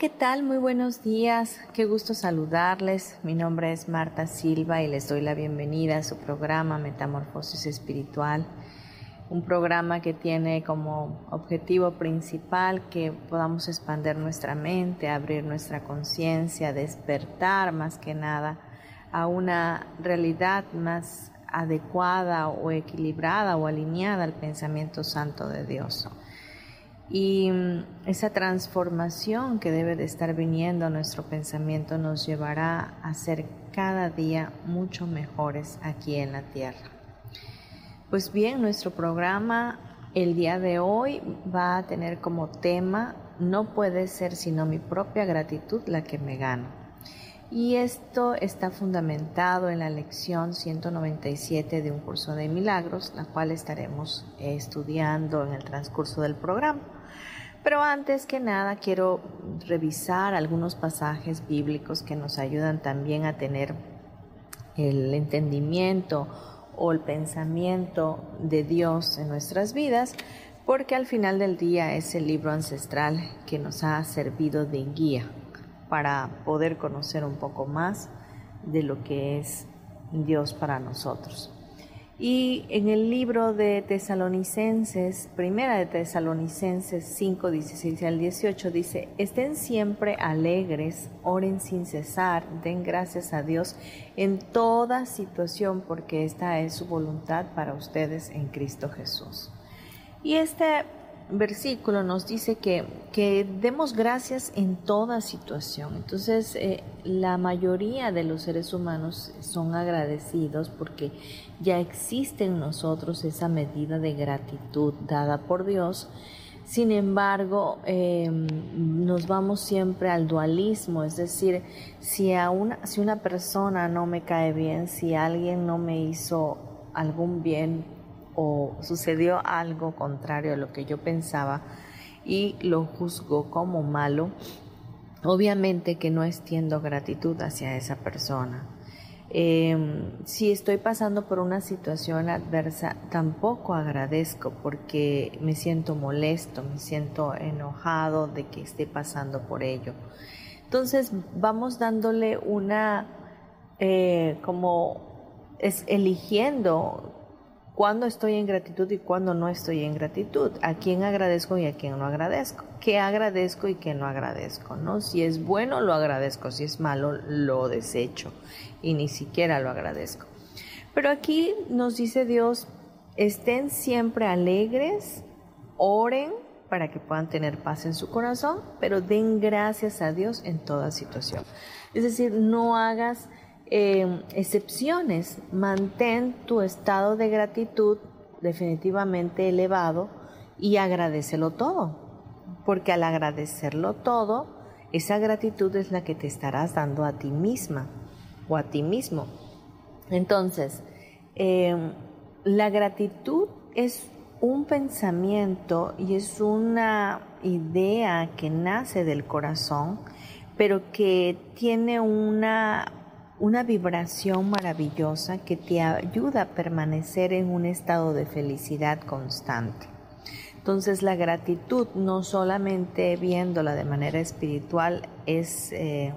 ¿Qué tal? Muy buenos días. Qué gusto saludarles. Mi nombre es Marta Silva y les doy la bienvenida a su programa Metamorfosis Espiritual. Un programa que tiene como objetivo principal que podamos expandir nuestra mente, abrir nuestra conciencia, despertar más que nada a una realidad más adecuada o equilibrada o alineada al pensamiento santo de Dios. Y mm, esa transformación que debe de estar viniendo a nuestro pensamiento nos llevará a ser cada día mucho mejores aquí en la tierra. Pues bien, nuestro programa el día de hoy va a tener como tema no puede ser sino mi propia gratitud la que me gano. Y esto está fundamentado en la lección 197 de un curso de milagros, la cual estaremos estudiando en el transcurso del programa. Pero antes que nada quiero revisar algunos pasajes bíblicos que nos ayudan también a tener el entendimiento o el pensamiento de Dios en nuestras vidas, porque al final del día es el libro ancestral que nos ha servido de guía para poder conocer un poco más de lo que es Dios para nosotros. Y en el libro de Tesalonicenses, primera de Tesalonicenses 5, 16 al 18, dice, estén siempre alegres, oren sin cesar, den gracias a Dios en toda situación, porque esta es su voluntad para ustedes en Cristo Jesús. Y este versículo nos dice que, que demos gracias en toda situación. Entonces, eh, la mayoría de los seres humanos son agradecidos porque ya existe en nosotros esa medida de gratitud dada por Dios. Sin embargo, em, nos vamos siempre al dualismo, es decir, si, a una, si una persona no me cae bien, si alguien no me hizo algún bien, o sucedió algo contrario a lo que yo pensaba y lo juzgo como malo, obviamente que no extiendo gratitud hacia esa persona. Em, si estoy pasando por una situación adversa, tampoco agradezco porque me siento molesto, me siento enojado de que esté pasando por ello. Entonces vamos dándole una, eh, como es eligiendo cuándo estoy en gratitud y cuándo no estoy en gratitud, a quién agradezco y a quién no agradezco, qué agradezco y qué no agradezco, ¿no? Si es bueno lo agradezco, si es malo lo desecho y ni siquiera lo agradezco. Pero aquí nos dice Dios, estén siempre alegres, oren para que puedan tener paz en su corazón, pero den gracias a Dios en toda situación. Es decir, no hagas eh, excepciones. Mantén tu estado de gratitud definitivamente elevado y agradecelo todo. Porque al agradecerlo todo, esa gratitud es la que te estarás dando a ti misma o a ti mismo. Entonces, eh, la gratitud es un pensamiento y es una idea que nace del corazón, pero que tiene una una vibración maravillosa que te ayuda a permanecer en un estado de felicidad constante. Entonces la gratitud, no solamente viéndola de manera espiritual, es eh,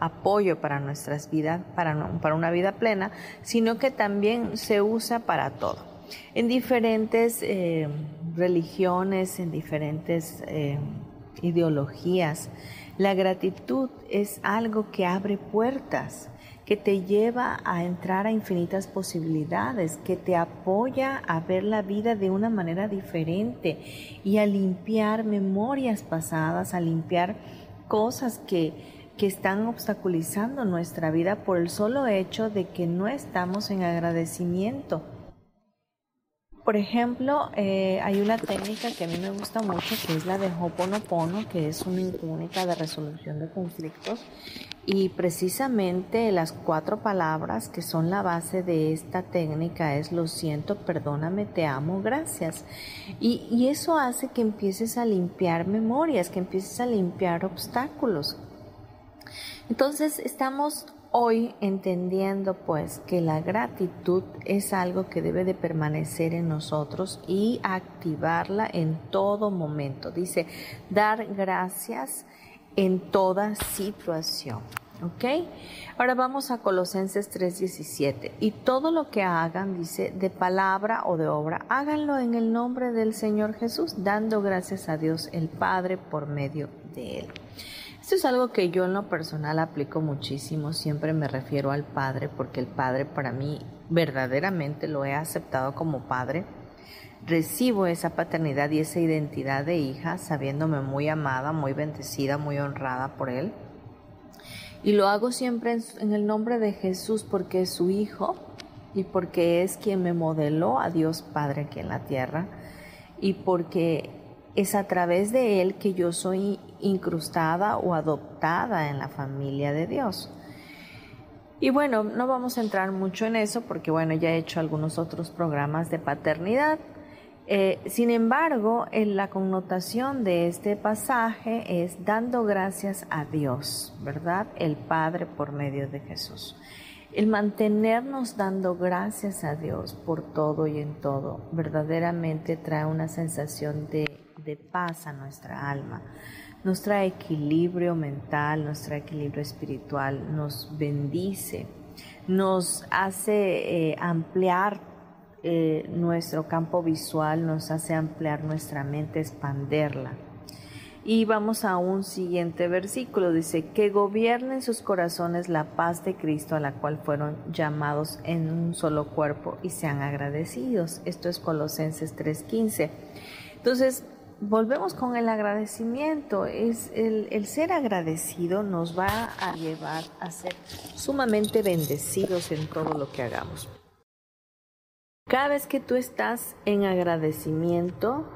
apoyo para nuestras vidas, para, para una vida plena, sino que también se usa para todo. En diferentes eh, religiones, en diferentes eh, ideologías, La gratitud es algo que abre puertas, que te lleva a entrar a infinitas posibilidades, que te apoya a ver la vida de una manera diferente y a limpiar memorias pasadas, a limpiar cosas que, que están obstaculizando nuestra vida por el solo hecho de que no estamos en agradecimiento. Por ejemplo, eh, hay una técnica que a mí me gusta mucho, que es la de Hoponopono, que es una técnica de resolución de conflictos. Y precisamente las cuatro palabras que son la base de esta técnica es lo siento, perdóname, te amo, gracias. Y, y eso hace que empieces a limpiar memorias, que empieces a limpiar obstáculos. Entonces estamos hoy entendiendo pues que la gratitud es algo que debe de permanecer en nosotros y activarla en todo momento. Dice, dar gracias en toda situación. ¿Ok? Ahora vamos a Colosenses 3:17. Y todo lo que hagan, dice, de palabra o de obra, háganlo en el nombre del Señor Jesús, dando gracias a Dios el Padre por medio de Él. Esto es algo que yo en lo personal aplico muchísimo, siempre me refiero al Padre porque el Padre para mí verdaderamente lo he aceptado como Padre. Recibo esa paternidad y esa identidad de hija sabiéndome muy amada, muy bendecida, muy honrada por Él. Y lo hago siempre en, el nombre de Jesús porque es su Hijo y porque es quien me modeló a Dios Padre aquí en la tierra y porque es a través de Él que yo soy incrustada o adoptada en la familia de Dios. Y bueno, no vamos a entrar mucho en eso porque bueno, ya he hecho algunos otros programas de paternidad. Eh, sin embargo, en la connotación de este pasaje es dando gracias a Dios, ¿verdad? El Padre por medio de Jesús. El mantenernos dando gracias a Dios por todo y en todo verdaderamente trae una sensación de de paz a nuestra alma, nos trae equilibrio mental, nos trae equilibrio espiritual, nos bendice, nos hace eh, ampliar eh, nuestro campo visual, nos hace ampliar nuestra mente, expanderla. Y vamos a un siguiente versículo, dice, que gobiernen sus corazones la paz de Cristo a la cual fueron llamados en un solo cuerpo y sean agradecidos. Esto es Colosenses 3:15. Entonces, volvemos con el agradecimiento. Es el, ser agradecido nos va a llevar a ser sumamente bendecidos en todo lo que hagamos. Cada vez que tú estás en agradecimiento,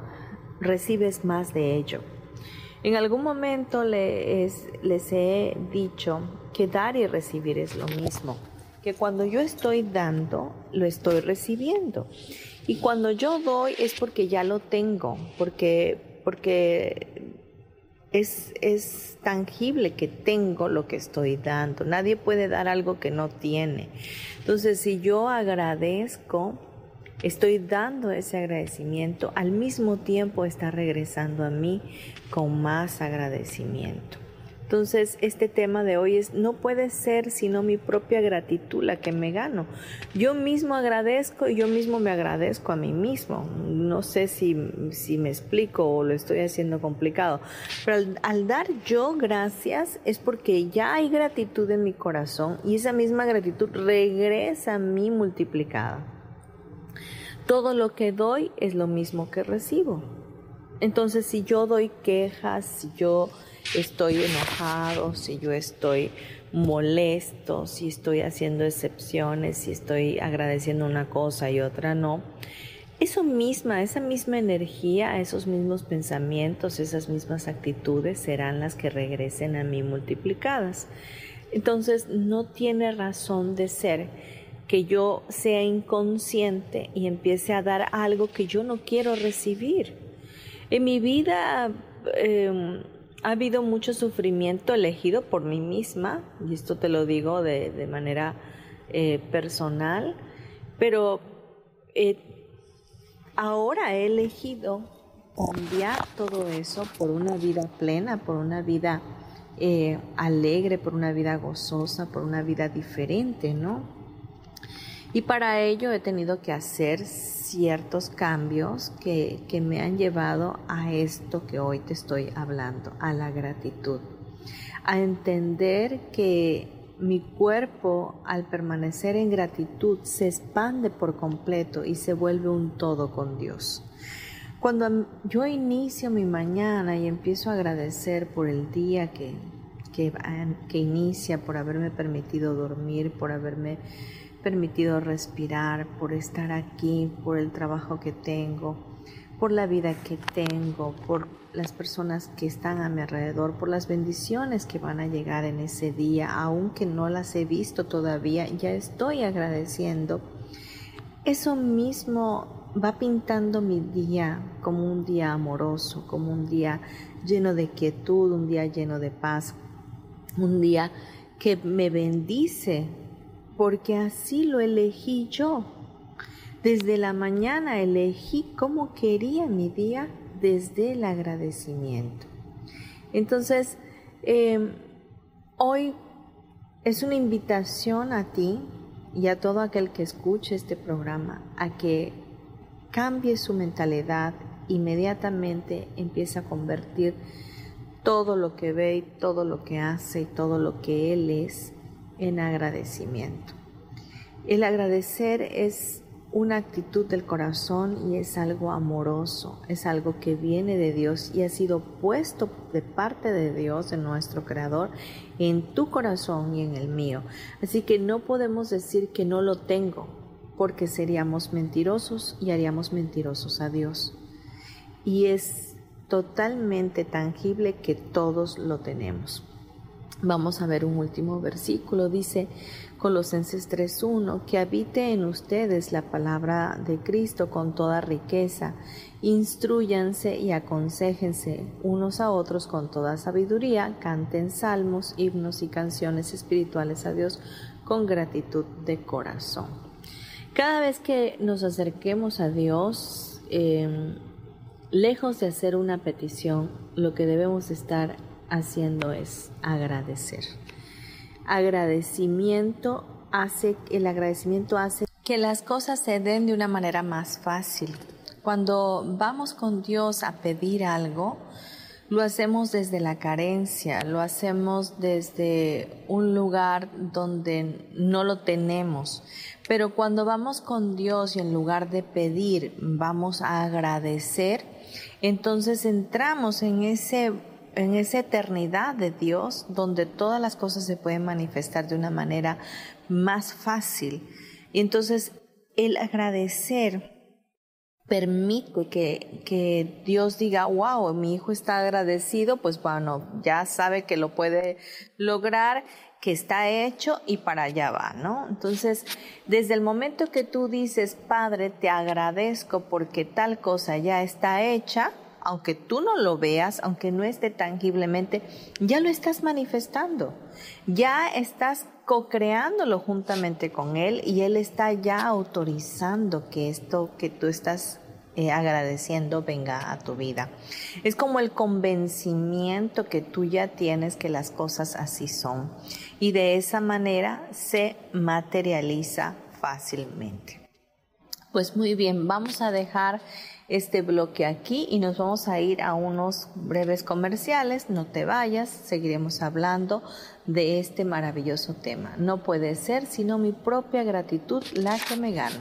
recibes más de ello. En algún momento les, les he dicho que dar y recibir es lo mismo, que cuando yo estoy dando, lo estoy recibiendo. Y cuando yo doy es porque ya lo tengo, porque, porque es, es tangible que tengo lo que estoy dando. Nadie puede dar algo que no tiene. Entonces, si yo agradezco, estoy dando ese agradecimiento, al mismo tiempo está regresando a mí con más agradecimiento. Entonces, este tema de hoy es, no puede ser sino mi propia gratitud la que me gano. Yo mismo agradezco y yo mismo me agradezco a mí mismo. No sé si, si me explico o lo estoy haciendo complicado, pero al, al dar yo gracias es porque ya hay gratitud en mi corazón y esa misma gratitud regresa a mí multiplicada. Todo lo que doy es lo mismo que recibo. Entonces, si yo doy quejas, si yo estoy enojado, si yo estoy molesto, si estoy haciendo excepciones, si estoy agradeciendo una cosa y otra no. Eso misma, esa misma energía, esos mismos pensamientos, esas mismas actitudes serán las que regresen a mí multiplicadas. Entonces no tiene razón de ser que yo sea inconsciente y empiece a dar algo que yo no quiero recibir. En mi vida em, ha habido mucho sufrimiento elegido por mí misma, y esto te lo digo de, manera eh, personal, pero eh, ahora he elegido cambiar todo eso por una vida plena, por una vida eh, alegre, por una vida gozosa, por una vida diferente, ¿no? Y para ello he tenido que hacer ciertos cambios que, me han llevado a esto que hoy te estoy hablando, a la gratitud. a entender que mi cuerpo al permanecer en gratitud se expande por completo y se vuelve un todo con Dios. Cuando yo inicio mi mañana y empiezo a agradecer por el día que, que, que inicia, por haberme permitido dormir, por haberme permitido respirar, por estar aquí, por el trabajo que tengo, por la vida que tengo, por las personas que están a mi alrededor, por las bendiciones que van a llegar en ese día, aunque no las he visto todavía, ya estoy agradeciendo. Eso mismo va pintando mi día como un día amoroso, como un día lleno de quietud, un día lleno de paz, un día que me bendice porque así lo elegí yo. Desde la mañana elegí cómo quería mi día desde el agradecimiento. Entonces, em, hoy es una invitación a ti y a todo aquel que escuche este programa a que cambie su mentalidad, inmediatamente empiece a convertir todo lo que ve y todo lo que hace y todo lo que él es en agradecimiento. El agradecer es una actitud del corazón y es algo amoroso, es algo que viene de Dios y ha sido puesto de parte de Dios, de nuestro Creador, en tu corazón y en el mío. Así que no podemos decir que no lo tengo, porque seríamos mentirosos y haríamos mentirosos a Dios. Y es totalmente tangible que todos lo tenemos. Vamos a ver un último versículo, dice Colosenses 3.1, que habite en ustedes la palabra de Cristo con toda riqueza, instruyanse y aconsejense unos a otros con toda sabiduría, canten salmos, himnos y canciones espirituales a Dios con gratitud de corazón. Cada vez que nos acerquemos a Dios, em, lejos de hacer una petición, lo que debemos estar haciendo es agradecer. Agradecimiento hace, el agradecimiento hace que las cosas se den de una manera más fácil. Cuando vamos con Dios a pedir algo, lo hacemos desde la carencia, lo hacemos desde un lugar donde no lo tenemos. Pero cuando vamos con Dios y en lugar de pedir vamos a agradecer, entonces entramos en ese en esa eternidad de Dios donde todas las cosas se pueden manifestar de una manera más fácil. Y entonces el agradecer permite que, que, Dios diga, wow, mi hijo está agradecido, pues bueno, ya sabe que lo puede lograr, que está hecho y para allá va, ¿no? Entonces, desde el momento que tú dices, Padre, te agradezco porque tal cosa ya está hecha, aunque tú no lo veas, aunque no esté tangiblemente, ya lo estás manifestando, ya estás co-creándolo juntamente con Él y Él está ya autorizando que esto que tú estás eh, agradeciendo venga a tu vida. Es como el convencimiento que tú ya tienes que las cosas así son y de esa manera se materializa fácilmente. Pues muy bien, vamos a dejar este bloque aquí y nos vamos a ir a unos breves comerciales. No te vayas, seguiremos hablando de este maravilloso tema. No puede ser sino mi propia gratitud la que me gano.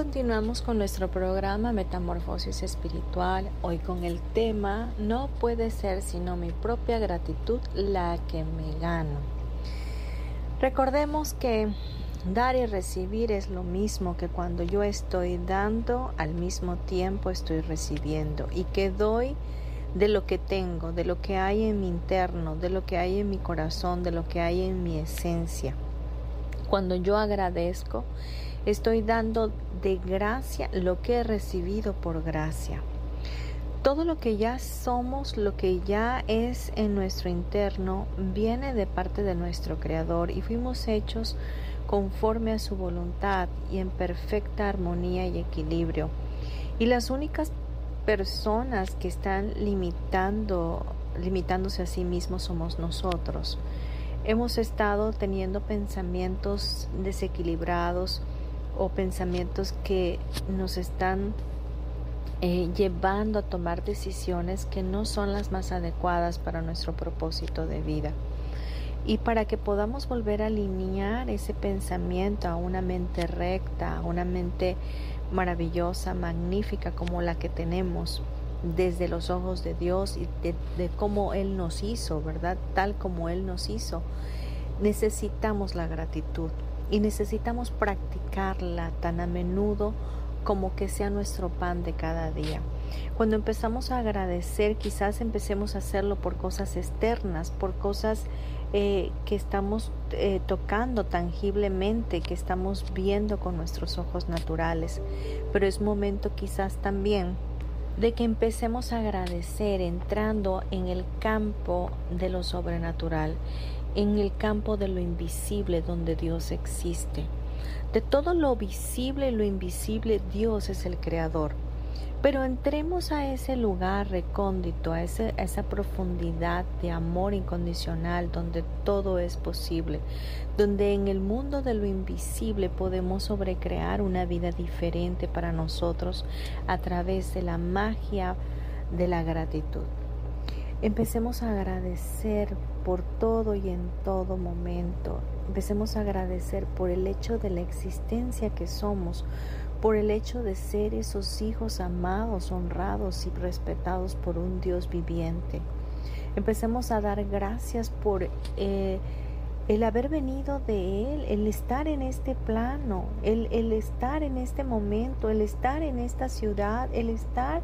Continuamos con nuestro programa Metamorfosis Espiritual, hoy con el tema No puede ser sino mi propia gratitud la que me gano. Recordemos que dar y recibir es lo mismo que cuando yo estoy dando, al mismo tiempo estoy recibiendo y que doy de lo que tengo, de lo que hay en mi interno, de lo que hay en mi corazón, de lo que hay en mi esencia. Cuando yo agradezco, Estoy dando de gracia lo que he recibido por gracia. Todo lo que ya somos, lo que ya es en nuestro interno, viene de parte de nuestro Creador y fuimos hechos conforme a su voluntad y en perfecta armonía y equilibrio. Y las únicas personas que están limitando, limitándose a sí mismos somos nosotros. Hemos estado teniendo pensamientos desequilibrados, o pensamientos que nos están eh, llevando a tomar decisiones que no son las más adecuadas para nuestro propósito de vida. Y para que podamos volver a alinear ese pensamiento a una mente recta, a una mente maravillosa, magnífica como la que tenemos desde los ojos de Dios y de, de cómo Él nos hizo, ¿verdad? Tal como Él nos hizo, necesitamos la gratitud y necesitamos practicarla tan a menudo como que sea nuestro pan de cada día. Cuando empezamos a agradecer, quizás empecemos a hacerlo por cosas externas, por cosas eh, que estamos eh, tocando tangiblemente, que estamos viendo con nuestros ojos naturales. Pero es momento quizás también de que empecemos a agradecer entrando en el campo de lo sobrenatural en el campo de lo invisible donde Dios existe. De todo lo visible y lo invisible Dios es el creador. Pero entremos a ese lugar recóndito, a, esa profundidad de amor incondicional donde todo es posible, donde en el mundo de lo invisible podemos sobrecrear una vida diferente para nosotros a través de la magia de la gratitud. Empecemos a agradecer por todo y en todo momento. Empecemos a agradecer por el hecho de la existencia que somos, por el hecho de ser esos hijos amados, honrados y respetados por un Dios viviente. Empecemos a dar gracias por eh, el haber venido de Él, el estar en este plano, el, el estar en este momento, el estar en esta ciudad, el estar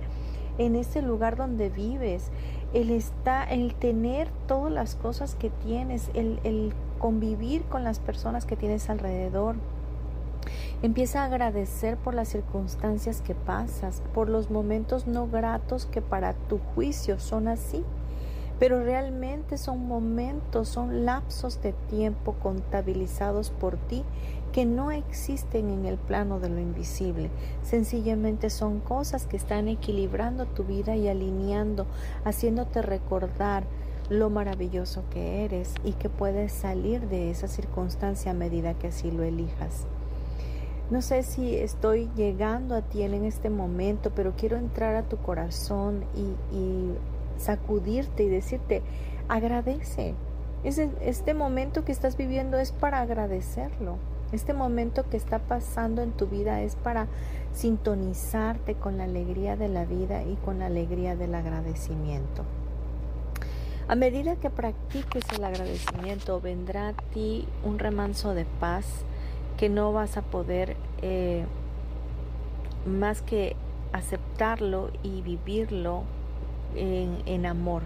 en ese lugar donde vives, el estar, el tener todas las cosas que tienes, el, el convivir con las personas que tienes alrededor. Empieza a agradecer por las circunstancias que pasas, por los momentos no gratos que para tu juicio son así pero realmente son momentos, son lapsos de tiempo contabilizados por ti que no existen en el plano de lo invisible. Sencillamente son cosas que están equilibrando tu vida y alineando, haciéndote recordar lo maravilloso que eres y que puedes salir de esa circunstancia a medida que así lo elijas. No sé si estoy llegando a ti en este momento, pero quiero entrar a tu corazón y, sacudirte y decirte, agradece. este momento que estás viviendo es para agradecerlo. Este momento que está pasando en tu vida es para sintonizarte con la alegría de la vida y con la alegría del agradecimiento. A medida que practiques el agradecimiento, vendrá a ti un remanso de paz que no vas a poder eh, más que aceptarlo y vivirlo en, amor.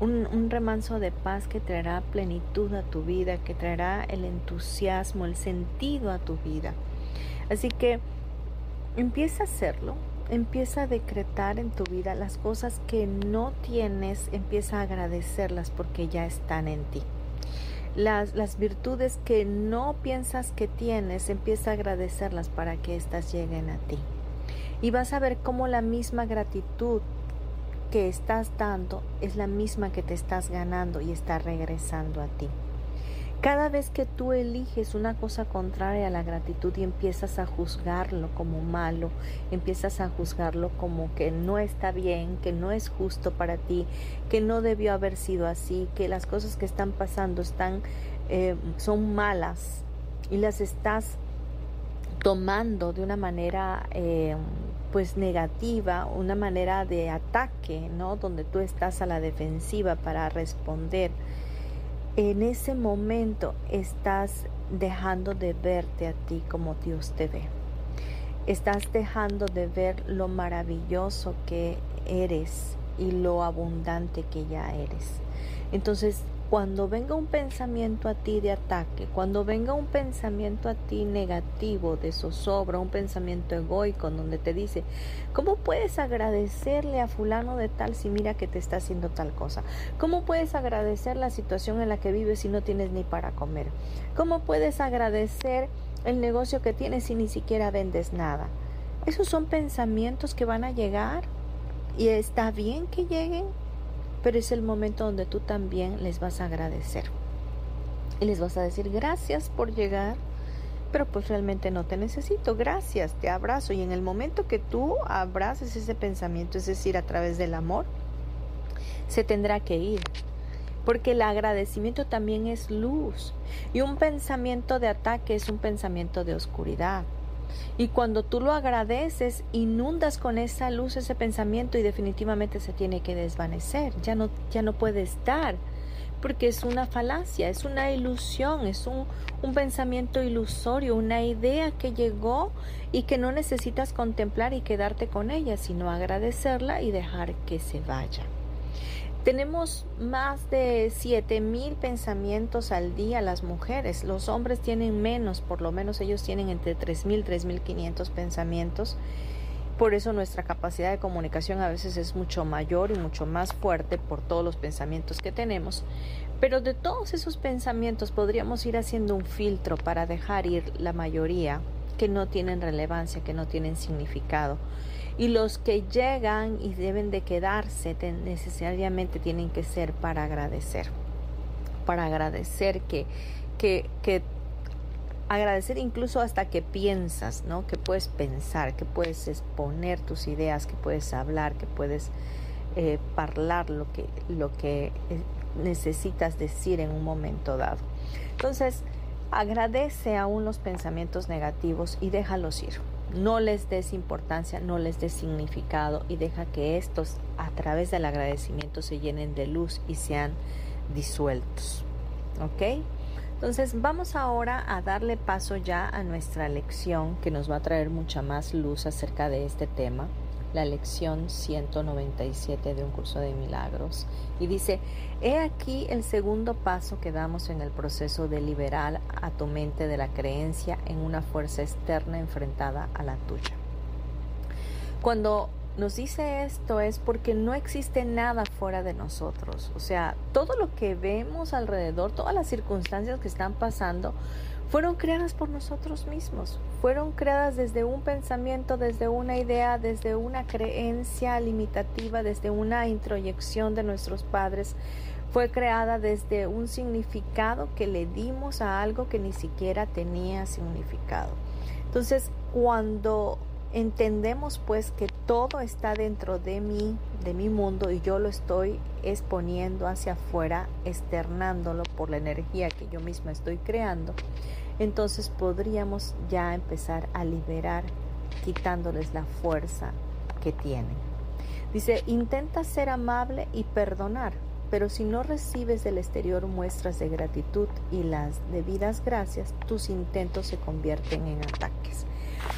Un, remanso de paz que traerá plenitud a tu vida, que traerá el entusiasmo, el sentido a tu vida. Así que empieza a hacerlo, empieza a decretar en tu vida las cosas que no tienes, empieza a agradecerlas porque ya están en ti. Las, las virtudes que no piensas que tienes, empieza a agradecerlas para que éstas lleguen a ti. Y vas a ver cómo la misma gratitud que estás dando es la misma que te estás ganando y está regresando a ti. Cada vez que tú eliges una cosa contraria a la gratitud y empiezas a juzgarlo como malo, empiezas a juzgarlo como que no está bien, que no es justo para ti, que no debió haber sido así, que las cosas que están pasando están, eh, son malas y las estás tomando de una manera eh, pues negativa, una manera de ataque, ¿no? Donde tú estás a la defensiva para responder en ese momento estás dejando de verte a ti como Dios te ve. Estás dejando de ver lo maravilloso que eres y lo abundante que ya eres. Entonces cuando venga un pensamiento a ti de ataque, cuando venga un pensamiento a ti negativo, de zozobra, un pensamiento egoico donde te dice, ¿cómo puedes agradecerle a fulano de tal si mira que te está haciendo tal cosa? ¿Cómo puedes agradecer la situación en la que vives si no tienes ni para comer? ¿Cómo puedes agradecer el negocio que tienes si ni siquiera vendes nada? Esos son pensamientos que van a llegar y está bien que lleguen pero es el momento donde tú también les vas a agradecer. Y les vas a decir gracias por llegar, pero pues realmente no te necesito, gracias, te abrazo. Y en el momento que tú abraces ese pensamiento, es decir, a través del amor, se tendrá que ir. Porque el agradecimiento también es luz. Y un pensamiento de ataque es un pensamiento de oscuridad. Y cuando tú lo agradeces, inundas con esa luz ese pensamiento y definitivamente se tiene que desvanecer, ya no, ya no puede estar, porque es una falacia, es una ilusión, es un, un pensamiento ilusorio, una idea que llegó y que no necesitas contemplar y quedarte con ella, sino agradecerla y dejar que se vaya. Tenemos más de mil pensamientos al día las mujeres. Los hombres tienen menos, por lo menos ellos tienen entre 3.000, 3.500 pensamientos. Por eso nuestra capacidad de comunicación a veces es mucho mayor y mucho más fuerte por todos los pensamientos que tenemos. Pero de todos esos pensamientos podríamos ir haciendo un filtro para dejar ir la mayoría que no tienen relevancia, que no tienen significado y los que llegan y deben de quedarse necesariamente tienen que ser para agradecer, para agradecer que, que, que agradecer incluso hasta que piensas, ¿no? Que puedes pensar, que puedes exponer tus ideas, que puedes hablar, que puedes eh, hablar lo que, lo que eh, necesitas decir en un momento dado. Entonces, agradece aún los pensamientos negativos y déjalos ir. No les des importancia, no les des significado y deja que estos a través del agradecimiento se llenen de luz y sean disueltos. ¿Ok? Entonces vamos ahora a darle paso ya a nuestra lección que nos va a traer mucha más luz acerca de este tema la lección 197 de un curso de milagros. Y dice, he aquí el segundo paso que damos en el proceso de liberar a tu mente de la creencia en una fuerza externa enfrentada a la tuya. Cuando nos dice esto es porque no existe nada fuera de nosotros. O sea, todo lo que vemos alrededor, todas las circunstancias que están pasando, fueron creadas por nosotros mismos, fueron creadas desde un pensamiento, desde una idea, desde una creencia limitativa, desde una introyección de nuestros padres, fue creada desde un significado que le dimos a algo que ni siquiera tenía significado. Entonces, cuando entendemos pues que todo está dentro de mí, de mi mundo, y yo lo estoy exponiendo hacia afuera, externándolo por la energía que yo misma estoy creando, entonces podríamos ya empezar a liberar quitándoles la fuerza que tienen. Dice, intenta ser amable y perdonar, pero si no recibes del exterior muestras de gratitud y las debidas gracias, tus intentos se convierten en ataques.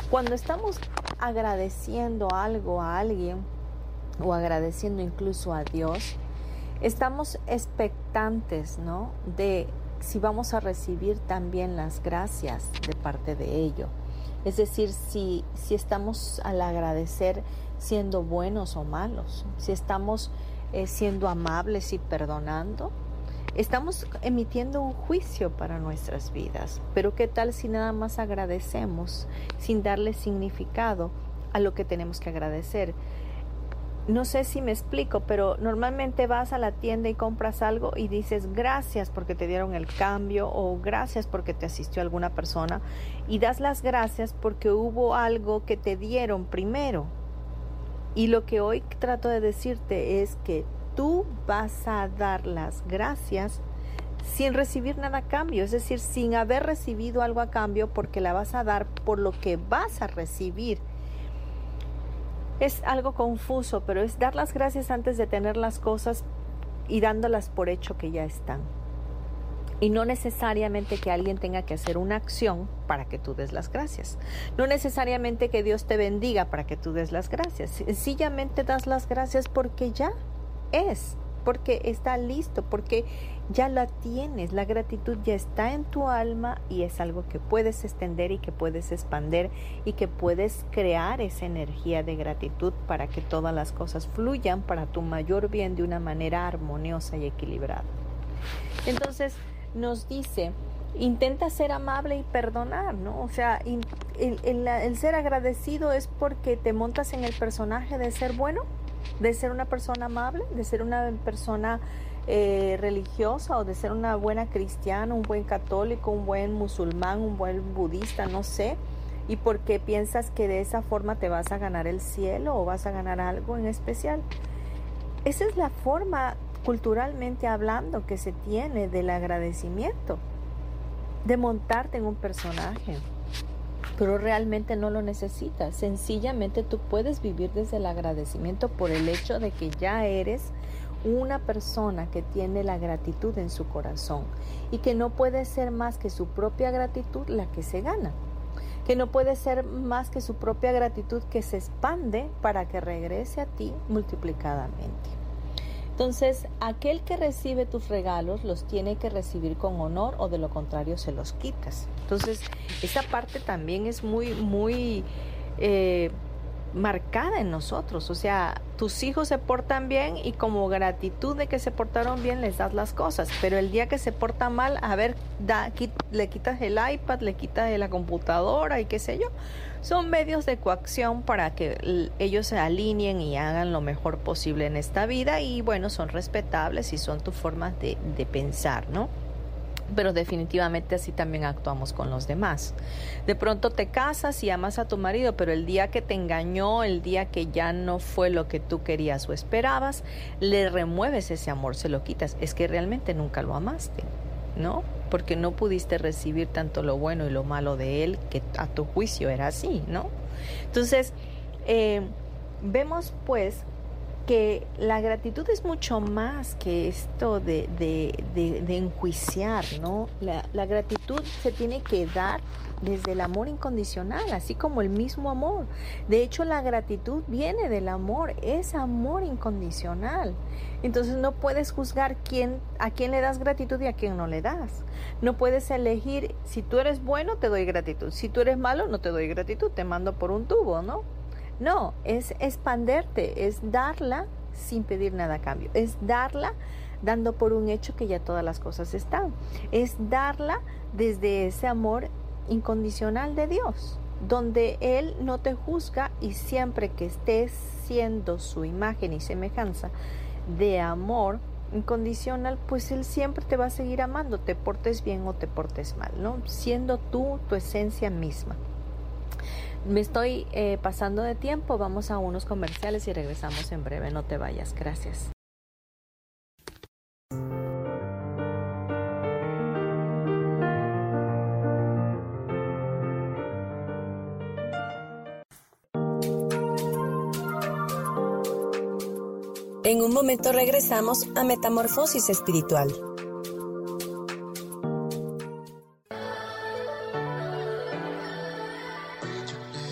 Cuando estamos agradeciendo algo a alguien o agradeciendo incluso a Dios, estamos expectantes, ¿no? De si vamos a recibir también las gracias de parte de ello. Es decir, si, si estamos al agradecer siendo buenos o malos, si estamos eh, siendo amables y perdonando, estamos emitiendo un juicio para nuestras vidas. Pero ¿qué tal si nada más agradecemos sin darle significado a lo que tenemos que agradecer? No sé si me explico, pero normalmente vas a la tienda y compras algo y dices gracias porque te dieron el cambio o gracias porque te asistió alguna persona y das las gracias porque hubo algo que te dieron primero. Y lo que hoy trato de decirte es que tú vas a dar las gracias sin recibir nada a cambio, es decir, sin haber recibido algo a cambio porque la vas a dar por lo que vas a recibir es algo confuso, pero es dar las gracias antes de tener las cosas y dándolas por hecho que ya están. Y no necesariamente que alguien tenga que hacer una acción para que tú des las gracias. No necesariamente que Dios te bendiga para que tú des las gracias. Sencillamente das las gracias porque ya es, porque está listo, porque ya la tienes, la gratitud ya está en tu alma y es algo que puedes extender y que puedes expander y que puedes crear esa energía de gratitud para que todas las cosas fluyan para tu mayor bien de una manera armoniosa y equilibrada. Entonces nos dice, intenta ser amable y perdonar, ¿no? O sea, el, el ser agradecido es porque te montas en el personaje de ser bueno, de ser una persona amable, de ser una persona eh, religiosa o de ser una buena cristiana, un buen católico, un buen musulmán, un buen budista, no sé, y porque piensas que de esa forma te vas a ganar el cielo o vas a ganar algo en especial. Esa es la forma culturalmente hablando que se tiene del agradecimiento, de montarte en un personaje, pero realmente no lo necesitas. Sencillamente tú puedes vivir desde el agradecimiento por el hecho de que ya eres una persona que tiene la gratitud en su corazón y que no puede ser más que su propia gratitud la que se gana, que no puede ser más que su propia gratitud que se expande para que regrese a ti multiplicadamente. Entonces, aquel que recibe tus regalos los tiene que recibir con honor o de lo contrario se los quitas. Entonces, esa parte también es muy, muy... Eh, marcada en nosotros. O sea, tus hijos se portan bien y como gratitud de que se portaron bien les das las cosas. Pero el día que se porta mal, a ver, da, le quitas el iPad, le quitas la computadora y qué sé yo. Son medios de coacción para que ellos se alineen y hagan lo mejor posible en esta vida y bueno, son respetables y son tus formas de, de pensar, ¿no? Pero definitivamente así también actuamos con los demás. De pronto te casas y amas a tu marido, pero el día que te engañó, el día que ya no fue lo que tú querías o esperabas, le remueves ese amor, se lo quitas. Es que realmente nunca lo amaste, ¿no? Porque no pudiste recibir tanto lo bueno y lo malo de él, que a tu juicio era así, ¿no? Entonces, eh, vemos pues que la gratitud es mucho más que esto de, de, enjuiciar, ¿no? La, la, gratitud se tiene que dar desde el amor incondicional, así como el mismo amor. De hecho, la gratitud viene del amor, es amor incondicional. Entonces no puedes juzgar quién, a quién le das gratitud y a quién no le das. No puedes elegir, si tú eres bueno, te doy gratitud. Si tú eres malo, no te doy gratitud, te mando por un tubo, ¿no? No, es expanderte, es darla sin pedir nada a cambio, es darla dando por un hecho que ya todas las cosas están, es darla desde ese amor incondicional de Dios, donde Él no te juzga y siempre que estés siendo su imagen y semejanza de amor incondicional, pues Él siempre te va a seguir amando, te portes bien o te portes mal, ¿no? Siendo tú tu esencia misma. Me estoy eh, pasando de tiempo, vamos a unos comerciales y regresamos en breve, no te vayas, gracias. En un momento regresamos a Metamorfosis Espiritual.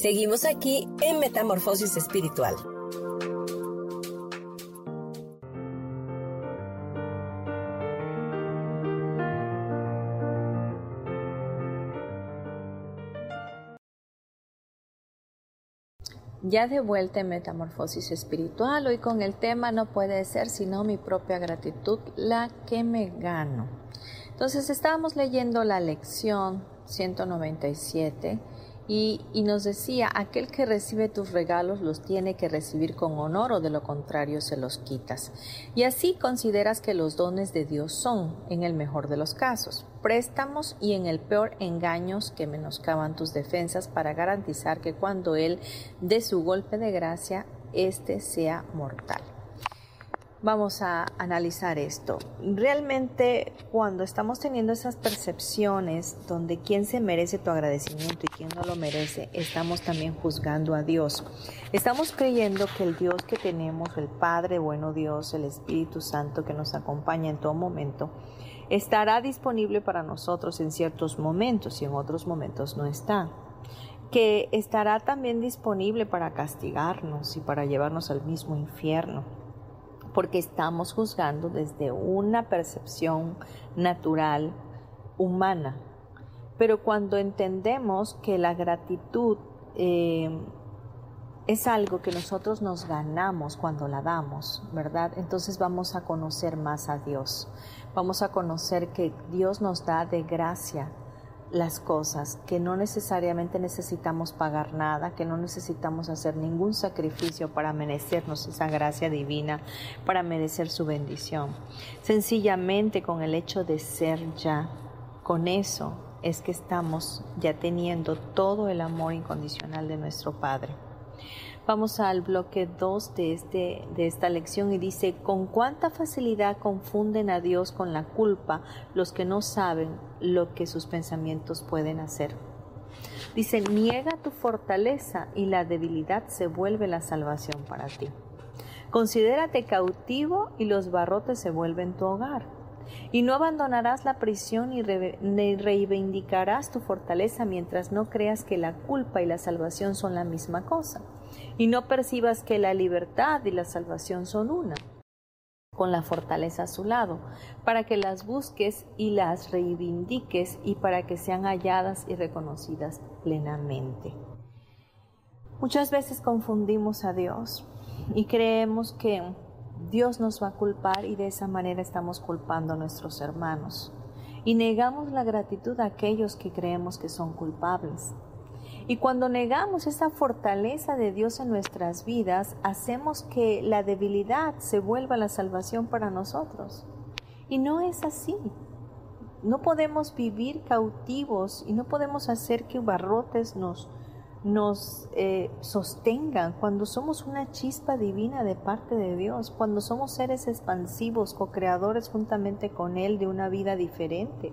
Seguimos aquí en Metamorfosis Espiritual. Ya de vuelta en Metamorfosis Espiritual, hoy con el tema no puede ser sino mi propia gratitud, la que me gano. Entonces estábamos leyendo la lección 197 y, nos decía, aquel que recibe tus regalos los tiene que recibir con honor o de lo contrario se los quitas. Y así consideras que los dones de Dios son, en el mejor de los casos, préstamos y en el peor engaños que menoscaban tus defensas para garantizar que cuando Él dé su golpe de gracia, éste sea mortal vamos a analizar esto. Realmente cuando estamos teniendo esas percepciones donde quién se merece tu agradecimiento y quién no lo merece, estamos también juzgando a Dios. Estamos creyendo que el Dios que tenemos, el Padre bueno Dios, el Espíritu Santo que nos acompaña en todo momento, estará disponible para nosotros en ciertos momentos y en otros momentos no está que estará también disponible para castigarnos y para llevarnos al mismo infierno porque estamos juzgando desde una percepción natural humana. Pero cuando entendemos que la gratitud eh, es algo que nosotros nos ganamos cuando la damos, ¿verdad? Entonces vamos a conocer más a Dios. Vamos a conocer que Dios nos da de gracia las cosas, que no necesariamente necesitamos pagar nada, que no necesitamos hacer ningún sacrificio para merecernos esa gracia divina, para merecer su bendición. Sencillamente con el hecho de ser ya, con eso es que estamos ya teniendo todo el amor incondicional de nuestro Padre. Vamos al bloque 2 de, este, de esta lección y dice, con cuánta facilidad confunden a Dios con la culpa los que no saben lo que sus pensamientos pueden hacer. Dice, niega tu fortaleza y la debilidad se vuelve la salvación para ti. Considérate cautivo y los barrotes se vuelven tu hogar. Y no abandonarás la prisión ni, ni reivindicarás tu fortaleza mientras no creas que la culpa y la salvación son la misma cosa y no percibas que la libertad y la salvación son una, con la fortaleza a su lado, para que las busques y las reivindiques y para que sean halladas y reconocidas plenamente. Muchas veces confundimos a Dios y creemos que Dios nos va a culpar y de esa manera estamos culpando a nuestros hermanos. Y negamos la gratitud a aquellos que creemos que son culpables. Y cuando negamos esa fortaleza de Dios en nuestras vidas, hacemos que la debilidad se vuelva la salvación para nosotros. Y no es así. No podemos vivir cautivos y no podemos hacer que barrotes nos, nos eh, sostengan cuando somos una chispa divina de parte de Dios, cuando somos seres expansivos, co-creadores juntamente con Él de una vida diferente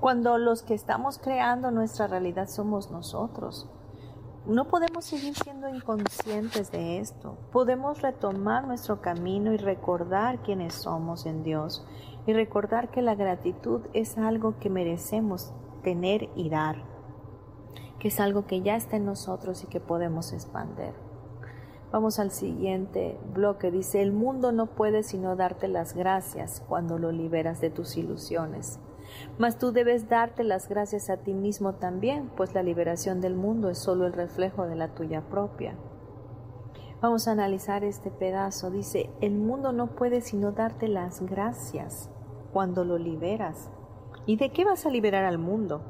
cuando los que estamos creando nuestra realidad somos nosotros. No podemos seguir siendo inconscientes de esto. Podemos retomar nuestro camino y recordar quiénes somos en Dios y recordar que la gratitud es algo que merecemos tener y dar, que es algo que ya está en nosotros y que podemos expander. Vamos al siguiente bloque. Dice, el mundo no puede sino darte las gracias cuando lo liberas de tus ilusiones. Mas tú debes darte las gracias a ti mismo también, pues la liberación del mundo es solo el reflejo de la tuya propia. Vamos a analizar este pedazo. Dice, el mundo no puede sino darte las gracias cuando lo liberas. ¿Y de qué vas a liberar al mundo?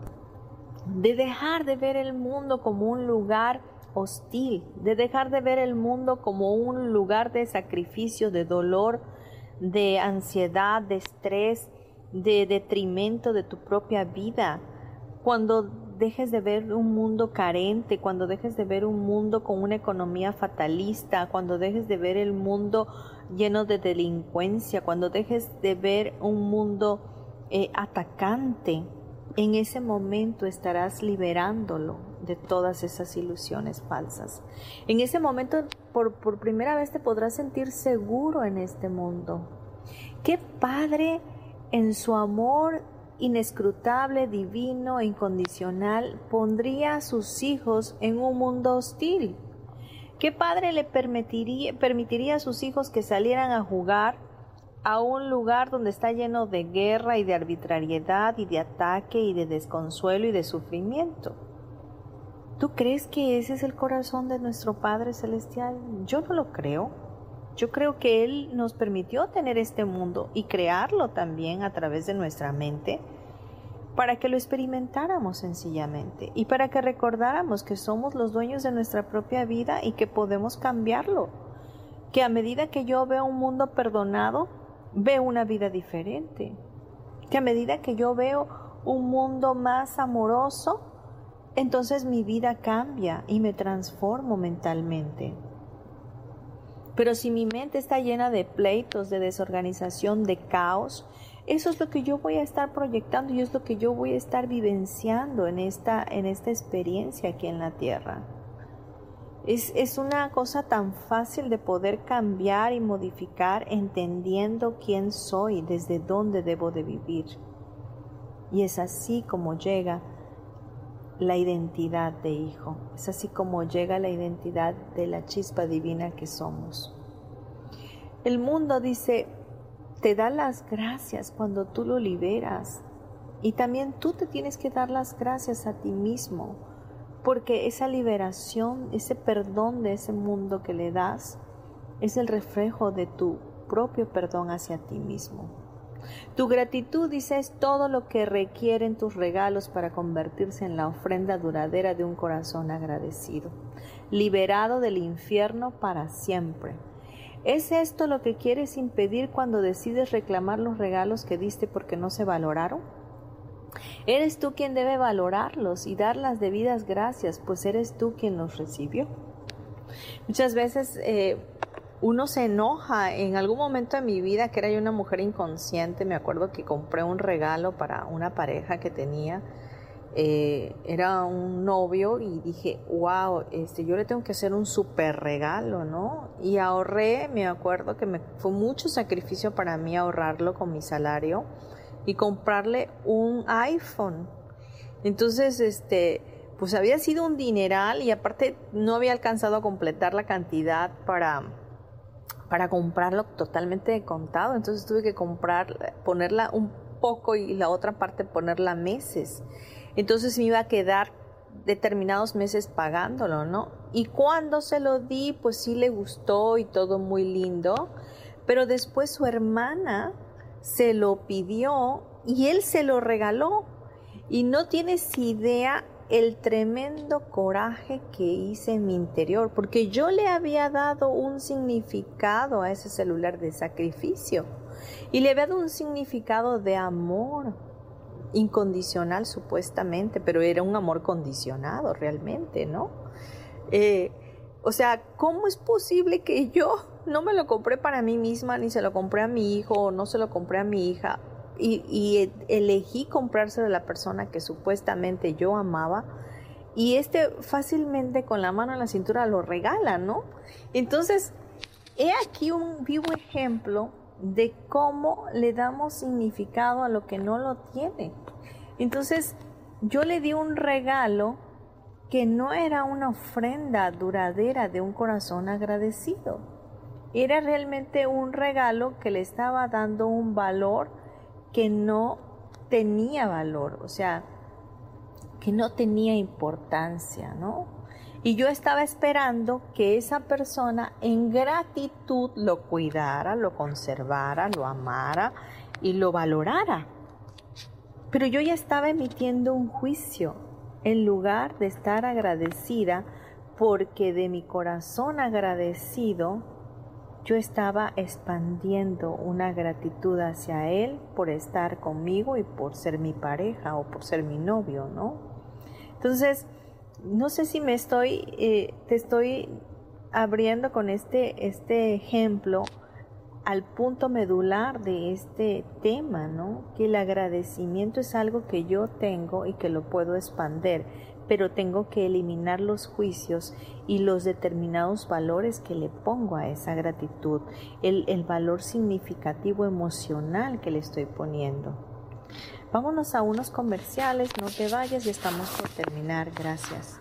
de dejar de ver el mundo como un lugar hostil, de dejar de ver el mundo como un lugar de sacrificio, de dolor, de ansiedad, de estrés, de detrimento de tu propia vida. Cuando dejes de ver un mundo carente, cuando dejes de ver un mundo con una economía fatalista, cuando dejes de ver el mundo lleno de delincuencia, cuando dejes de ver un mundo eh, atacante, en ese momento estarás liberándolo de todas esas ilusiones falsas. En ese momento, por, por primera vez, te podrás sentir seguro en este mundo. Qué padre en su amor inescrutable, divino, incondicional, pondría a sus hijos en un mundo hostil. ¿Qué padre le permitiría, permitiría a sus hijos que salieran a jugar a un lugar donde está lleno de guerra y de arbitrariedad y de ataque y de desconsuelo y de sufrimiento? ¿Tú crees que ese es el corazón de nuestro Padre Celestial? Yo no lo creo. Yo creo que Él nos permitió tener este mundo y crearlo también a través de nuestra mente para que lo experimentáramos sencillamente y para que recordáramos que somos los dueños de nuestra propia vida y que podemos cambiarlo. Que a medida que yo veo un mundo perdonado, veo una vida diferente. Que a medida que yo veo un mundo más amoroso, entonces mi vida cambia y me transformo mentalmente. Pero si mi mente está llena de pleitos, de desorganización, de caos, eso es lo que yo voy a estar proyectando y es lo que yo voy a estar vivenciando en esta, en esta experiencia aquí en la tierra. Es, es una cosa tan fácil de poder cambiar y modificar entendiendo quién soy, desde dónde debo de vivir. Y es así como llega la identidad de hijo. Es así como llega la identidad de la chispa divina que somos. El mundo dice, te da las gracias cuando tú lo liberas. Y también tú te tienes que dar las gracias a ti mismo, porque esa liberación, ese perdón de ese mundo que le das, es el reflejo de tu propio perdón hacia ti mismo. Tu gratitud, dice, es todo lo que requieren tus regalos para convertirse en la ofrenda duradera de un corazón agradecido, liberado del infierno para siempre. ¿Es esto lo que quieres impedir cuando decides reclamar los regalos que diste porque no se valoraron? Eres tú quien debe valorarlos y dar las debidas gracias, pues eres tú quien los recibió. Muchas veces eh, uno se enoja. En algún momento de mi vida, que era yo una mujer inconsciente, me acuerdo que compré un regalo para una pareja que tenía. Eh, era un novio y dije, wow, este, yo le tengo que hacer un súper regalo, ¿no? Y ahorré, me acuerdo que me, fue mucho sacrificio para mí ahorrarlo con mi salario y comprarle un iPhone. Entonces, este, pues había sido un dineral y aparte no había alcanzado a completar la cantidad para para comprarlo totalmente de contado. Entonces tuve que comprar, ponerla un poco y la otra parte ponerla meses. Entonces me iba a quedar determinados meses pagándolo, ¿no? Y cuando se lo di, pues sí le gustó y todo muy lindo, pero después su hermana se lo pidió y él se lo regaló. Y no tienes idea el tremendo coraje que hice en mi interior, porque yo le había dado un significado a ese celular de sacrificio y le había dado un significado de amor incondicional supuestamente, pero era un amor condicionado realmente, ¿no? Eh, o sea, ¿cómo es posible que yo no me lo compré para mí misma, ni se lo compré a mi hijo, o no se lo compré a mi hija? Y, elegí comprárselo a la persona que supuestamente yo amaba y este fácilmente con la mano en la cintura lo regala, ¿no? Entonces, he aquí un vivo ejemplo de cómo le damos significado a lo que no lo tiene. Entonces, yo le di un regalo que no era una ofrenda duradera de un corazón agradecido. Era realmente un regalo que le estaba dando un valor que no tenía valor, o sea, que no tenía importancia, ¿no? Y yo estaba esperando que esa persona en gratitud lo cuidara, lo conservara, lo amara y lo valorara. Pero yo ya estaba emitiendo un juicio en lugar de estar agradecida porque de mi corazón agradecido yo estaba expandiendo una gratitud hacia Él por estar conmigo y por ser mi pareja o por ser mi novio, ¿no? Entonces, no sé si me estoy, eh, te estoy abriendo con este, este ejemplo al punto medular de este tema, ¿no? Que el agradecimiento es algo que yo tengo y que lo puedo expander pero tengo que eliminar los juicios y los determinados valores que le pongo a esa gratitud, el, el valor significativo emocional que le estoy poniendo. Vámonos a unos comerciales, no te vayas y estamos por terminar. Gracias.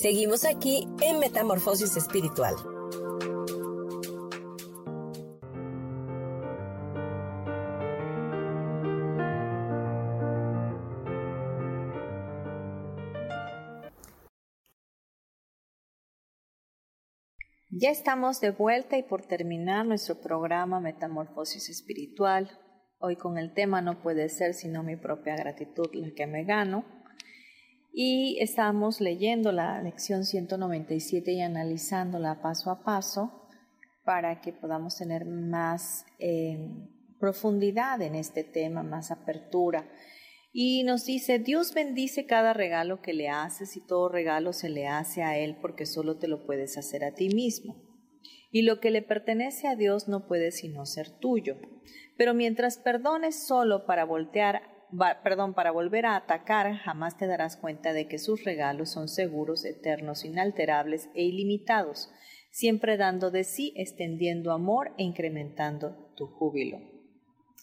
Seguimos aquí en Metamorfosis Espiritual. Ya estamos de vuelta y por terminar nuestro programa Metamorfosis Espiritual, hoy con el tema no puede ser sino mi propia gratitud la que me gano y estamos leyendo la lección 197 y analizándola paso a paso para que podamos tener más eh, profundidad en este tema, más apertura. Y nos dice, Dios bendice cada regalo que le haces y todo regalo se le hace a Él porque solo te lo puedes hacer a ti mismo. Y lo que le pertenece a Dios no puede sino ser tuyo. Pero mientras perdones solo para voltear perdón, para volver a atacar, jamás te darás cuenta de que sus regalos son seguros, eternos, inalterables e ilimitados, siempre dando de sí, extendiendo amor e incrementando tu júbilo.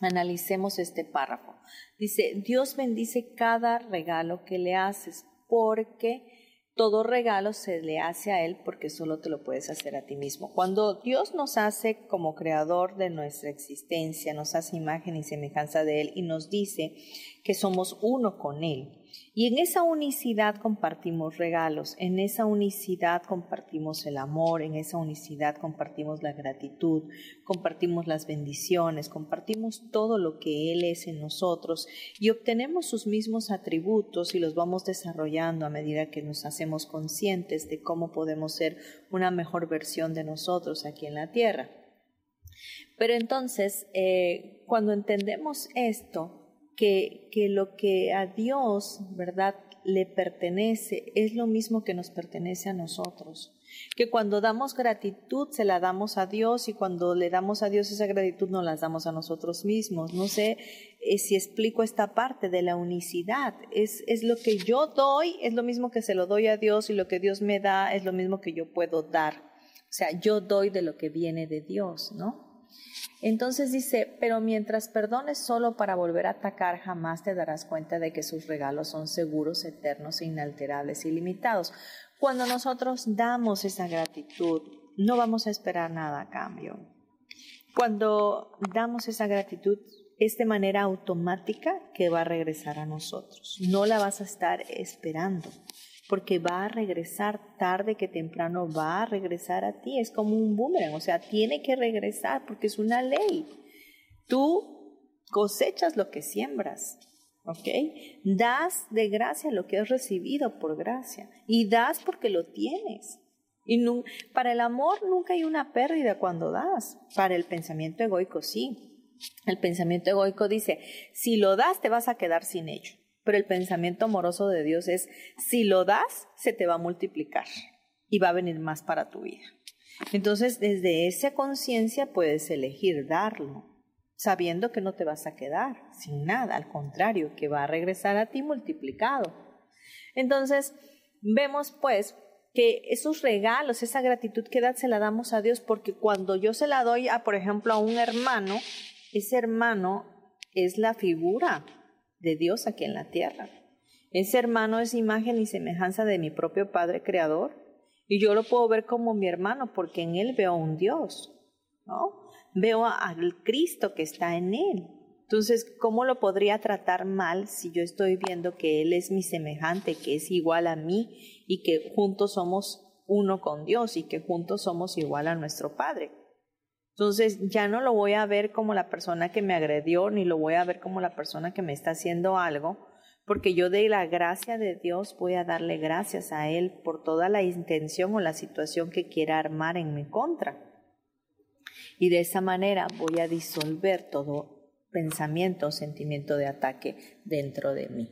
Analicemos este párrafo. Dice, Dios bendice cada regalo que le haces porque todo regalo se le hace a Él porque solo te lo puedes hacer a ti mismo. Cuando Dios nos hace como creador de nuestra existencia, nos hace imagen y semejanza de Él y nos dice que somos uno con Él. Y en esa unicidad compartimos regalos, en esa unicidad compartimos el amor, en esa unicidad compartimos la gratitud, compartimos las bendiciones, compartimos todo lo que Él es en nosotros y obtenemos sus mismos atributos y los vamos desarrollando a medida que nos hacemos conscientes de cómo podemos ser una mejor versión de nosotros aquí en la tierra. Pero entonces, eh, cuando entendemos esto, que, que lo que a Dios, ¿verdad?, le pertenece es lo mismo que nos pertenece a nosotros. Que cuando damos gratitud se la damos a Dios y cuando le damos a Dios esa gratitud nos la damos a nosotros mismos. No sé eh, si explico esta parte de la unicidad. Es, es lo que yo doy, es lo mismo que se lo doy a Dios y lo que Dios me da es lo mismo que yo puedo dar. O sea, yo doy de lo que viene de Dios, ¿no? Entonces dice, pero mientras perdones solo para volver a atacar, jamás te darás cuenta de que sus regalos son seguros, eternos, inalterables, ilimitados. Cuando nosotros damos esa gratitud, no vamos a esperar nada a cambio. Cuando damos esa gratitud, es de manera automática que va a regresar a nosotros. No la vas a estar esperando porque va a regresar tarde que temprano, va a regresar a ti, es como un boomerang, o sea, tiene que regresar porque es una ley. Tú cosechas lo que siembras, ¿ok? Das de gracia lo que has recibido por gracia y das porque lo tienes. Y para el amor nunca hay una pérdida cuando das, para el pensamiento egoico sí. El pensamiento egoico dice, si lo das te vas a quedar sin ello pero el pensamiento amoroso de Dios es, si lo das, se te va a multiplicar y va a venir más para tu vida. Entonces, desde esa conciencia puedes elegir darlo, sabiendo que no te vas a quedar sin nada, al contrario, que va a regresar a ti multiplicado. Entonces, vemos pues que esos regalos, esa gratitud que da, se la damos a Dios, porque cuando yo se la doy a, por ejemplo, a un hermano, ese hermano es la figura de Dios aquí en la tierra. Ese hermano es imagen y semejanza de mi propio Padre Creador y yo lo puedo ver como mi hermano porque en él veo a un Dios, ¿no? Veo al Cristo que está en él. Entonces, ¿cómo lo podría tratar mal si yo estoy viendo que Él es mi semejante, que es igual a mí y que juntos somos uno con Dios y que juntos somos igual a nuestro Padre? Entonces ya no lo voy a ver como la persona que me agredió, ni lo voy a ver como la persona que me está haciendo algo, porque yo de la gracia de Dios voy a darle gracias a Él por toda la intención o la situación que quiera armar en mi contra. Y de esa manera voy a disolver todo pensamiento o sentimiento de ataque dentro de mí.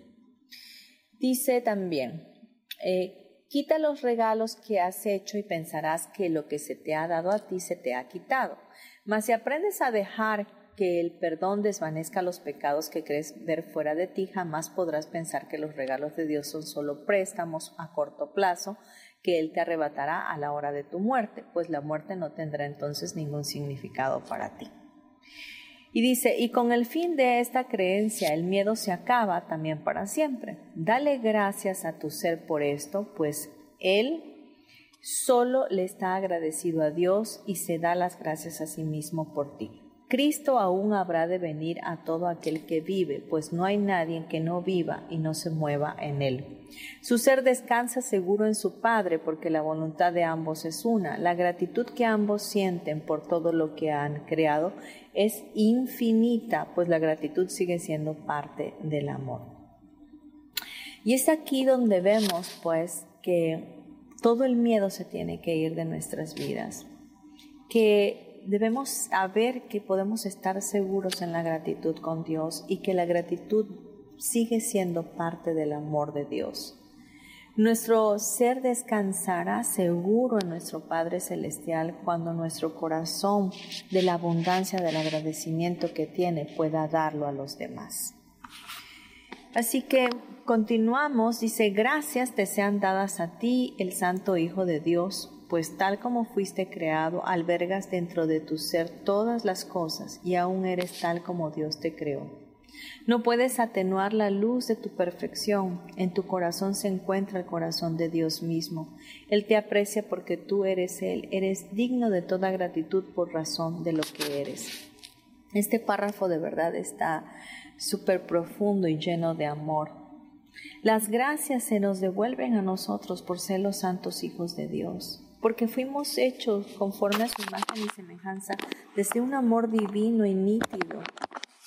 Dice también, eh, quita los regalos que has hecho y pensarás que lo que se te ha dado a ti se te ha quitado. Mas si aprendes a dejar que el perdón desvanezca los pecados que crees ver fuera de ti, jamás podrás pensar que los regalos de Dios son solo préstamos a corto plazo que Él te arrebatará a la hora de tu muerte, pues la muerte no tendrá entonces ningún significado para ti. Y dice, y con el fin de esta creencia el miedo se acaba también para siempre. Dale gracias a tu ser por esto, pues Él solo le está agradecido a Dios y se da las gracias a sí mismo por ti. Cristo aún habrá de venir a todo aquel que vive, pues no hay nadie que no viva y no se mueva en él. Su ser descansa seguro en su Padre, porque la voluntad de ambos es una. La gratitud que ambos sienten por todo lo que han creado es infinita, pues la gratitud sigue siendo parte del amor. Y es aquí donde vemos, pues, que todo el miedo se tiene que ir de nuestras vidas, que debemos saber que podemos estar seguros en la gratitud con Dios y que la gratitud sigue siendo parte del amor de Dios. Nuestro ser descansará seguro en nuestro Padre Celestial cuando nuestro corazón de la abundancia del agradecimiento que tiene pueda darlo a los demás. Así que continuamos, dice, gracias te sean dadas a ti, el Santo Hijo de Dios, pues tal como fuiste creado, albergas dentro de tu ser todas las cosas y aún eres tal como Dios te creó. No puedes atenuar la luz de tu perfección. En tu corazón se encuentra el corazón de Dios mismo. Él te aprecia porque tú eres Él. Eres digno de toda gratitud por razón de lo que eres. Este párrafo de verdad está súper profundo y lleno de amor. Las gracias se nos devuelven a nosotros por ser los santos hijos de Dios, porque fuimos hechos conforme a su imagen y semejanza desde un amor divino y nítido.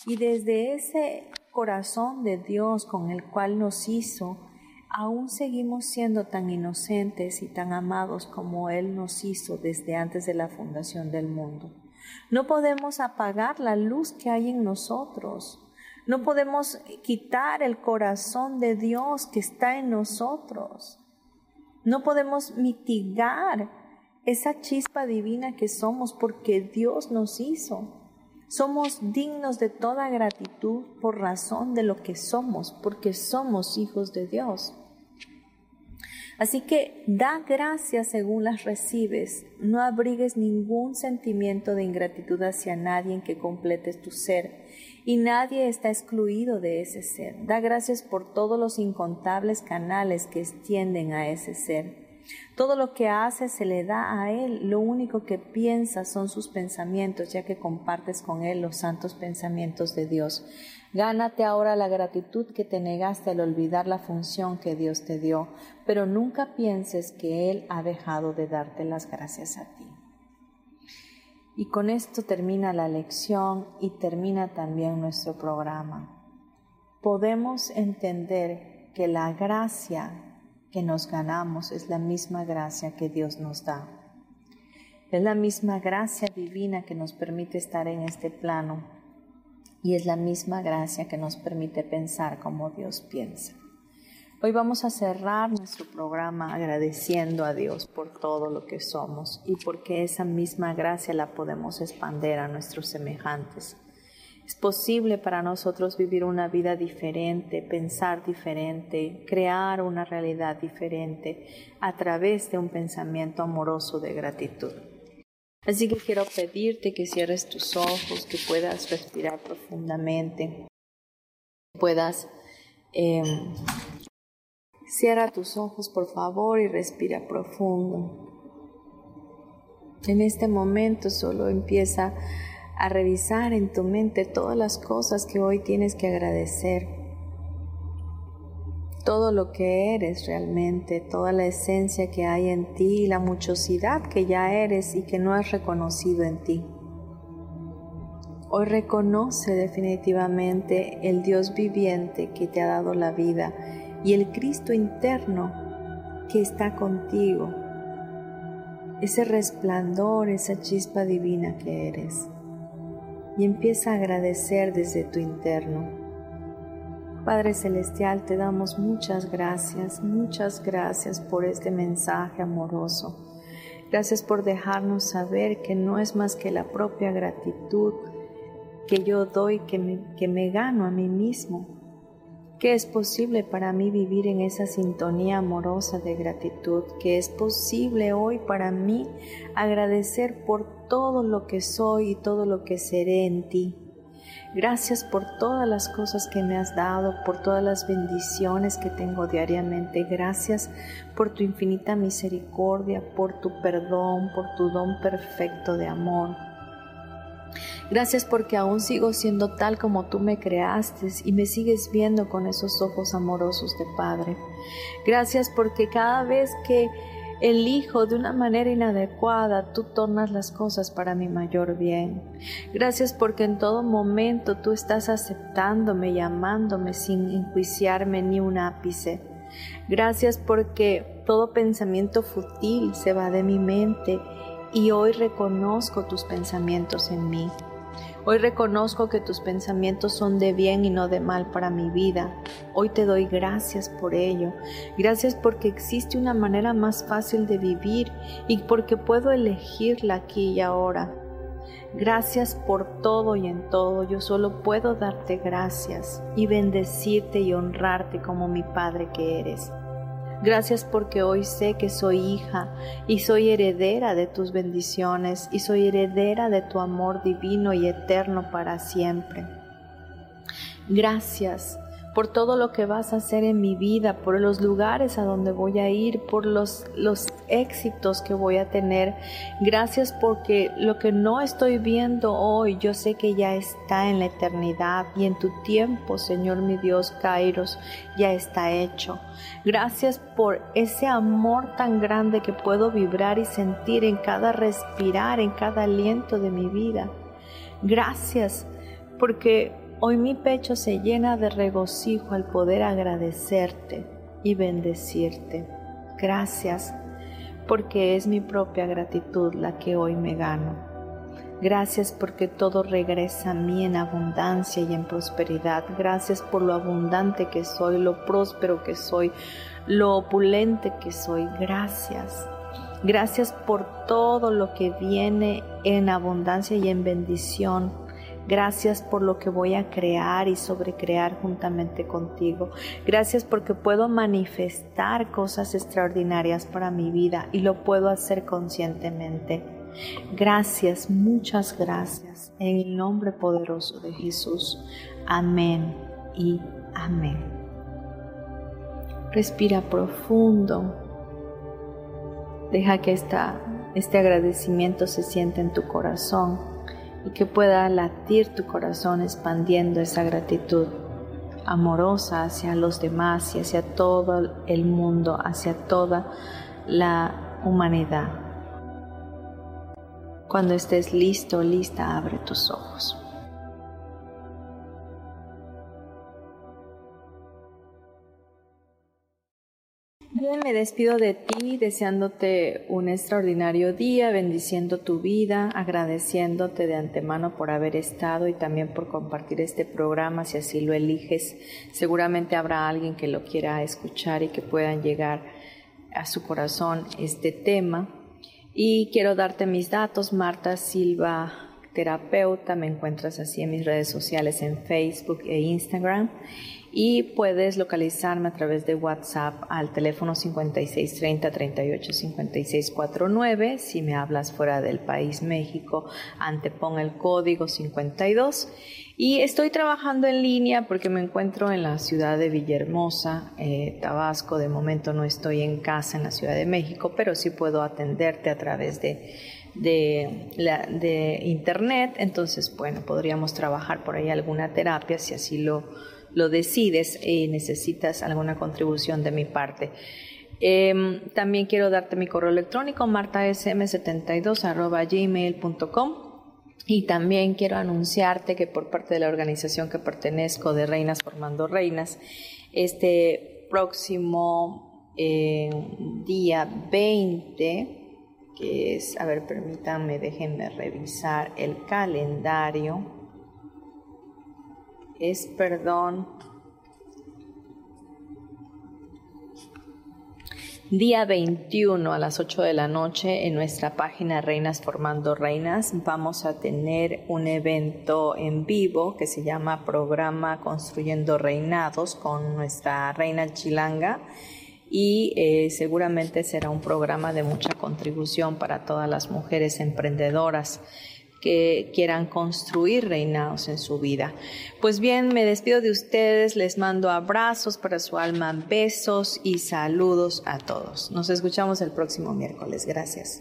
Y desde ese corazón de Dios con el cual nos hizo, aún seguimos siendo tan inocentes y tan amados como Él nos hizo desde antes de la fundación del mundo. No podemos apagar la luz que hay en nosotros. No podemos quitar el corazón de Dios que está en nosotros. No podemos mitigar esa chispa divina que somos porque Dios nos hizo. Somos dignos de toda gratitud por razón de lo que somos, porque somos hijos de Dios. Así que da gracias según las recibes. No abrigues ningún sentimiento de ingratitud hacia nadie en que completes tu ser. Y nadie está excluido de ese ser. Da gracias por todos los incontables canales que extienden a ese ser. Todo lo que hace se le da a Él. Lo único que piensa son sus pensamientos, ya que compartes con Él los santos pensamientos de Dios. Gánate ahora la gratitud que te negaste al olvidar la función que Dios te dio, pero nunca pienses que Él ha dejado de darte las gracias a ti. Y con esto termina la lección y termina también nuestro programa. Podemos entender que la gracia que nos ganamos es la misma gracia que Dios nos da. Es la misma gracia divina que nos permite estar en este plano y es la misma gracia que nos permite pensar como Dios piensa. Hoy vamos a cerrar nuestro programa agradeciendo a Dios por todo lo que somos y porque esa misma gracia la podemos expander a nuestros semejantes. Es posible para nosotros vivir una vida diferente, pensar diferente, crear una realidad diferente a través de un pensamiento amoroso de gratitud. Así que quiero pedirte que cierres tus ojos, que puedas respirar profundamente, puedas... Eh, cierra tus ojos por favor y respira profundo. En este momento solo empieza a revisar en tu mente todas las cosas que hoy tienes que agradecer, todo lo que eres realmente, toda la esencia que hay en ti, la muchosidad que ya eres y que no has reconocido en ti. Hoy reconoce definitivamente el Dios viviente que te ha dado la vida y el Cristo interno que está contigo, ese resplandor, esa chispa divina que eres y empieza a agradecer desde tu interno. Padre Celestial, te damos muchas gracias, muchas gracias por este mensaje amoroso. Gracias por dejarnos saber que no es más que la propia gratitud que yo doy, que me, que me gano a mí mismo que es posible para mí vivir en esa sintonía amorosa de gratitud, que es posible hoy para mí agradecer por todo lo que soy y todo lo que seré en ti. Gracias por todas las cosas que me has dado, por todas las bendiciones que tengo diariamente. Gracias por tu infinita misericordia, por tu perdón, por tu don perfecto de amor. Gracias porque aún sigo siendo tal como tú me creaste y me sigues viendo con esos ojos amorosos de Padre. Gracias porque cada vez que elijo de una manera inadecuada, tú tornas las cosas para mi mayor bien. Gracias porque en todo momento tú estás aceptándome y amándome sin enjuiciarme ni un ápice. Gracias porque todo pensamiento fútil se va de mi mente y hoy reconozco tus pensamientos en mí. Hoy reconozco que tus pensamientos son de bien y no de mal para mi vida. Hoy te doy gracias por ello. Gracias porque existe una manera más fácil de vivir y porque puedo elegirla aquí y ahora. Gracias por todo y en todo. Yo solo puedo darte gracias y bendecirte y honrarte como mi Padre que eres. Gracias porque hoy sé que soy hija y soy heredera de tus bendiciones y soy heredera de tu amor divino y eterno para siempre. Gracias por todo lo que vas a hacer en mi vida, por los lugares a donde voy a ir, por los, los éxitos que voy a tener. Gracias porque lo que no estoy viendo hoy, yo sé que ya está en la eternidad y en tu tiempo, Señor mi Dios, Kairos, ya está hecho. Gracias por ese amor tan grande que puedo vibrar y sentir en cada respirar, en cada aliento de mi vida. Gracias porque Hoy mi pecho se llena de regocijo al poder agradecerte y bendecirte. Gracias, porque es mi propia gratitud la que hoy me gano. Gracias porque todo regresa a mí en abundancia y en prosperidad. Gracias por lo abundante que soy, lo próspero que soy, lo opulente que soy. Gracias. Gracias por todo lo que viene en abundancia y en bendición Gracias por lo que voy a crear y sobrecrear juntamente contigo. Gracias porque puedo manifestar cosas extraordinarias para mi vida y lo puedo hacer conscientemente. Gracias, muchas gracias. En el nombre poderoso de Jesús. Amén y amén. Respira profundo. Deja que esta, este agradecimiento se sienta en tu corazón y que pueda latir tu corazón expandiendo esa gratitud amorosa hacia los demás y hacia todo el mundo, hacia toda la humanidad. Cuando estés listo, lista, abre tus ojos. Me despido de ti deseándote un extraordinario día, bendiciendo tu vida, agradeciéndote de antemano por haber estado y también por compartir este programa si así lo eliges. Seguramente habrá alguien que lo quiera escuchar y que puedan llegar a su corazón este tema. Y quiero darte mis datos, Marta Silva, terapeuta, me encuentras así en mis redes sociales en Facebook e Instagram y puedes localizarme a través de WhatsApp al teléfono 5630 38 5649. Si me hablas fuera del país México, antepon el código 52. Y estoy trabajando en línea porque me encuentro en la ciudad de Villahermosa, eh, Tabasco. De momento no estoy en casa en la Ciudad de México, pero sí puedo atenderte a través de, de internet. Entonces, bueno, podríamos trabajar por ahí alguna terapia si así lo lo decides y necesitas alguna contribución de mi parte. Em, también quiero darte mi correo electrónico martasm72 gmail.com y también quiero anunciarte que por parte de la organización que pertenezco de Reinas Formando Reinas, este próximo eh, día 20, que es, a ver, permítanme, déjenme revisar el calendario es perdón. Día 21 a las 8 de la noche en nuestra página Reinas Formando Reinas. Vamos a tener un evento en vivo que se llama Programa Construyendo Reinados con nuestra reina Chilanga. Y eh, seguramente será un programa de mucha contribución para todas las mujeres emprendedoras que quieran construir reinados en su vida. Pues bien, me despido de ustedes, les mando abrazos para su alma, besos y saludos a todos. Nos escuchamos el próximo miércoles. Gracias.